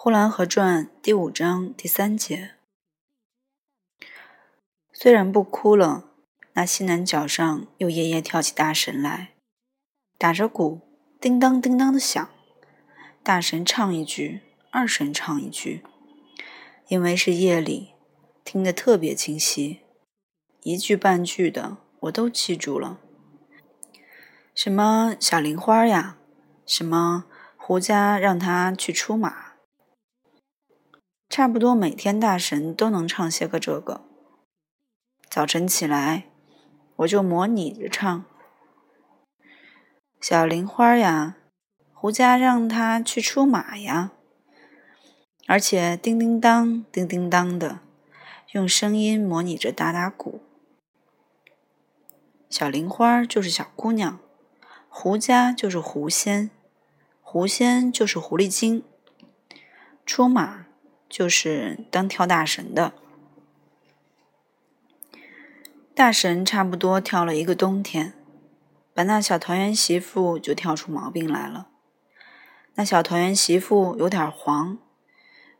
呼兰河传》第五章第三节。虽然不哭了，那西南角上又夜夜跳起大神来，打着鼓，叮当叮当的响。大神唱一句，二神唱一句，因为是夜里，听得特别清晰，一句半句的我都记住了。什么小玲花呀，什么胡家让他去出马。差不多每天大神都能唱些个这个。早晨起来，我就模拟着唱：“小玲花呀，胡家让他去出马呀。”而且叮叮当、叮叮当的，用声音模拟着打打鼓。小玲花就是小姑娘，胡家就是狐仙，狐仙就是狐狸精，出马。就是当跳大神的，大神差不多跳了一个冬天，把那小团圆媳妇就跳出毛病来了。那小团圆媳妇有点黄，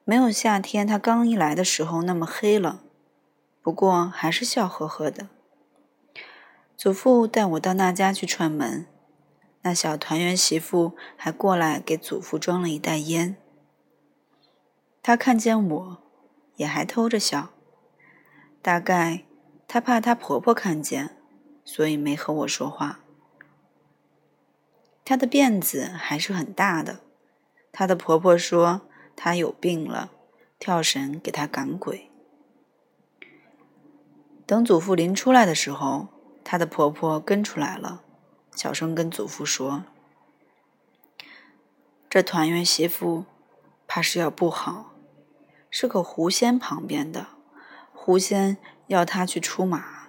没有夏天她刚一来的时候那么黑了，不过还是笑呵呵的。祖父带我到那家去串门，那小团圆媳妇还过来给祖父装了一袋烟。他看见我，也还偷着笑。大概她怕她婆婆看见，所以没和我说话。她的辫子还是很大的。她的婆婆说她有病了，跳绳给她赶鬼。等祖父临出来的时候，她的婆婆跟出来了，小声跟祖父说：“这团圆媳妇怕是要不好。”是个狐仙旁边的狐仙要他去出马。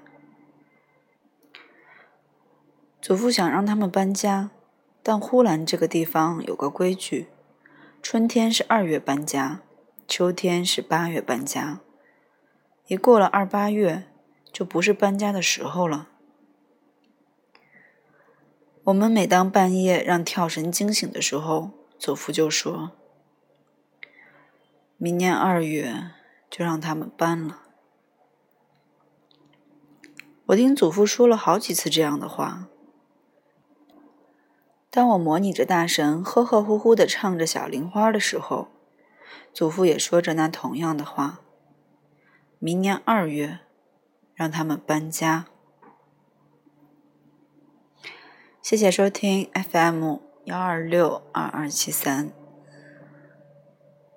祖父想让他们搬家，但呼兰这个地方有个规矩：春天是二月搬家，秋天是八月搬家。一过了二八月，就不是搬家的时候了。我们每当半夜让跳绳惊醒的时候，祖父就说。明年二月就让他们搬了。我听祖父说了好几次这样的话。当我模拟着大神呵呵呼呼的唱着《小玲花》的时候，祖父也说着那同样的话。明年二月让他们搬家。谢谢收听 FM 幺二六二二七三。